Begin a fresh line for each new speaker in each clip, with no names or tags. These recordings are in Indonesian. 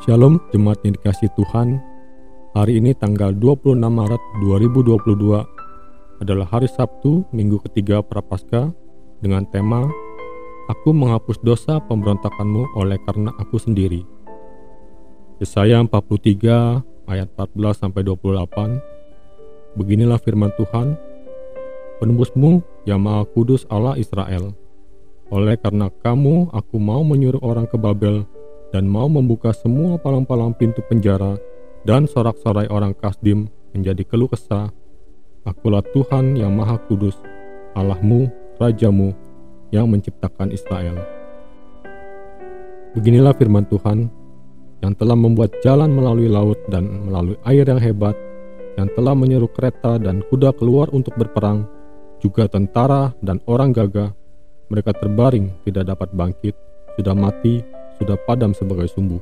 Shalom jemaat yang dikasih Tuhan Hari ini tanggal 26 Maret 2022 adalah hari Sabtu minggu ketiga Prapaskah dengan tema Aku menghapus dosa pemberontakanmu oleh karena aku sendiri. Yesaya 43 ayat 14 sampai 28. Beginilah firman Tuhan, penembusmu yang Maha Kudus Allah Israel. Oleh karena kamu, aku mau menyuruh orang ke Babel dan mau membuka semua palang-palang pintu penjara dan sorak-sorai orang Kasdim menjadi keluh kesah. Akulah Tuhan yang Maha Kudus, Allahmu, Rajamu, yang menciptakan Israel. Beginilah firman Tuhan yang telah membuat jalan melalui laut dan melalui air yang hebat, yang telah menyeru kereta dan kuda keluar untuk berperang, juga tentara dan orang gagah. Mereka terbaring, tidak dapat bangkit, sudah mati, sudah padam sebagai sumbu.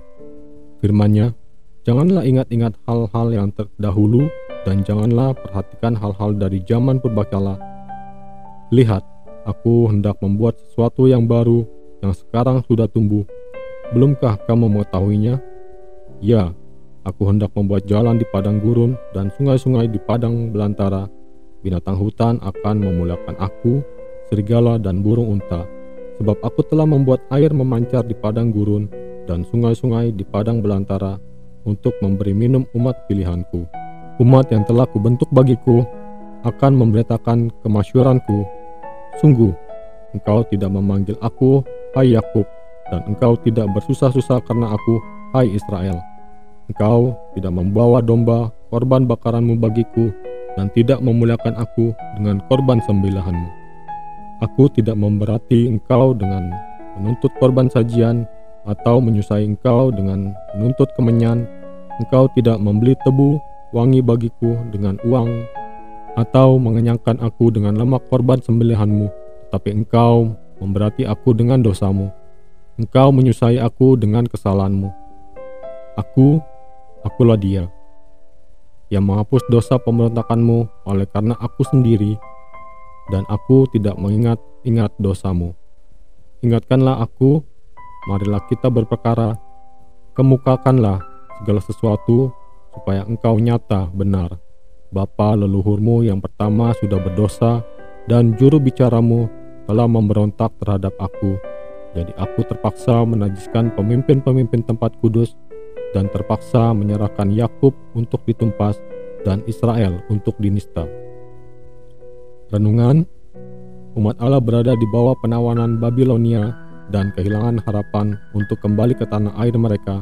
Firmannya, janganlah ingat-ingat hal-hal yang terdahulu dan janganlah perhatikan hal-hal dari zaman purbakala. Lihat, Aku hendak membuat sesuatu yang baru yang sekarang sudah tumbuh. Belumkah kamu mengetahuinya? Ya, aku hendak membuat jalan di padang gurun dan sungai-sungai di padang belantara. Binatang hutan akan memuliakan aku, serigala dan burung unta. Sebab aku telah membuat air memancar di padang gurun dan sungai-sungai di padang belantara untuk memberi minum umat pilihanku. Umat yang telah kubentuk bagiku akan memberitakan kemasyuranku Sungguh, engkau tidak memanggil aku, hai Yakub, dan engkau tidak bersusah-susah karena aku, hai Israel. Engkau tidak membawa domba korban bakaranmu bagiku, dan tidak memuliakan aku dengan korban sembilahanmu. Aku tidak memberati engkau dengan menuntut korban sajian, atau menyusai engkau dengan menuntut kemenyan. Engkau tidak membeli tebu wangi bagiku dengan uang atau mengenyangkan aku dengan lemak korban sembelihanmu, tapi engkau memberati aku dengan dosamu. Engkau menyusai aku dengan kesalahanmu. Aku, akulah dia, yang menghapus dosa pemberontakanmu oleh karena aku sendiri, dan aku tidak mengingat-ingat dosamu. Ingatkanlah aku, marilah kita berperkara, kemukakanlah segala sesuatu supaya engkau nyata benar Bapa leluhurmu yang pertama sudah berdosa dan juru bicaramu telah memberontak terhadap aku. Jadi aku terpaksa menajiskan pemimpin-pemimpin tempat kudus dan terpaksa menyerahkan Yakub untuk ditumpas dan Israel untuk dinista. Renungan Umat Allah berada di bawah penawanan Babilonia dan kehilangan harapan untuk kembali ke tanah air mereka.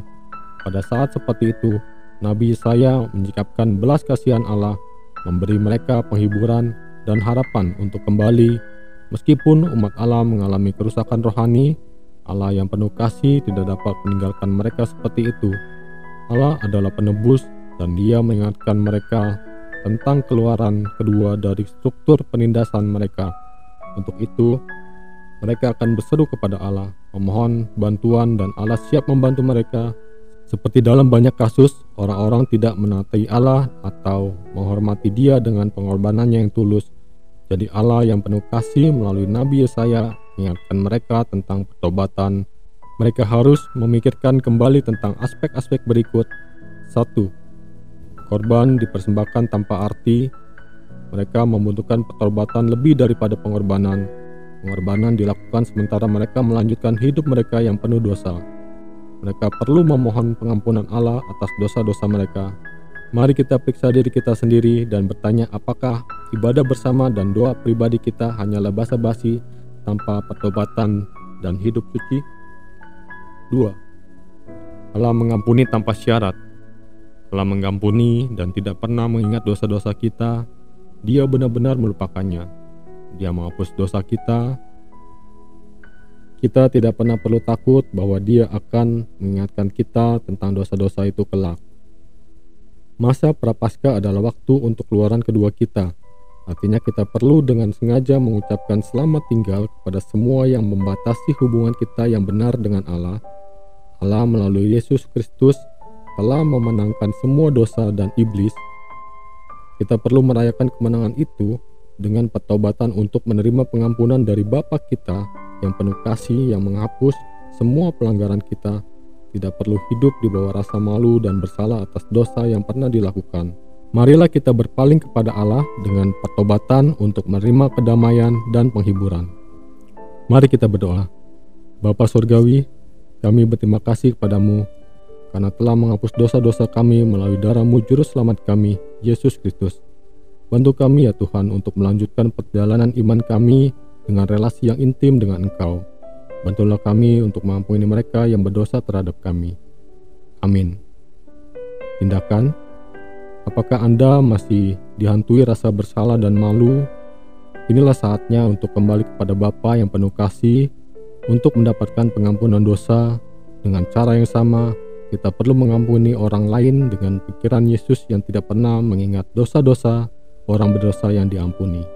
Pada saat seperti itu, Nabi Yesaya menyikapkan belas kasihan Allah, memberi mereka penghiburan dan harapan untuk kembali. Meskipun umat Allah mengalami kerusakan rohani, Allah yang penuh kasih tidak dapat meninggalkan mereka seperti itu. Allah adalah penebus dan dia mengingatkan mereka tentang keluaran kedua dari struktur penindasan mereka. Untuk itu, mereka akan berseru kepada Allah, memohon bantuan dan Allah siap membantu mereka seperti dalam banyak kasus, orang-orang tidak menaati Allah atau menghormati Dia dengan pengorbanannya yang tulus. Jadi Allah yang penuh kasih melalui Nabi Yesaya mengingatkan mereka tentang pertobatan. Mereka harus memikirkan kembali tentang aspek-aspek berikut. 1. Korban dipersembahkan tanpa arti. Mereka membutuhkan pertobatan lebih daripada pengorbanan. Pengorbanan dilakukan sementara mereka melanjutkan hidup mereka yang penuh dosa. Mereka perlu memohon pengampunan Allah atas dosa-dosa mereka. Mari kita periksa diri kita sendiri dan bertanya apakah ibadah bersama dan doa pribadi kita hanyalah basa-basi tanpa pertobatan dan hidup suci. 2. Allah mengampuni tanpa syarat. Allah mengampuni dan tidak pernah mengingat dosa-dosa kita. Dia benar-benar melupakannya. Dia menghapus dosa kita kita tidak pernah perlu takut bahwa Dia akan mengingatkan kita tentang dosa-dosa itu kelak. Masa prapaskah adalah waktu untuk keluaran kedua kita. Artinya kita perlu dengan sengaja mengucapkan selamat tinggal kepada semua yang membatasi hubungan kita yang benar dengan Allah. Allah melalui Yesus Kristus telah memenangkan semua dosa dan iblis. Kita perlu merayakan kemenangan itu dengan pertobatan untuk menerima pengampunan dari Bapa kita yang penuh kasih yang menghapus semua pelanggaran kita. tidak perlu hidup di bawah rasa malu dan bersalah atas dosa yang pernah dilakukan. Marilah kita berpaling kepada Allah dengan pertobatan untuk menerima kedamaian dan penghiburan. Mari kita berdoa. Bapa Surgawi, kami berterima kasih kepadamu karena telah menghapus dosa-dosa kami melalui darahmu juru selamat kami, Yesus Kristus. Bantu kami ya Tuhan untuk melanjutkan perjalanan iman kami dengan relasi yang intim dengan Engkau. Bantulah kami untuk mengampuni mereka yang berdosa terhadap kami. Amin. Tindakan, apakah Anda masih dihantui rasa bersalah dan malu? Inilah saatnya untuk kembali kepada Bapa yang penuh kasih untuk mendapatkan pengampunan dosa dengan cara yang sama kita perlu mengampuni orang lain dengan pikiran Yesus yang tidak pernah mengingat dosa-dosa orang berdosa yang diampuni.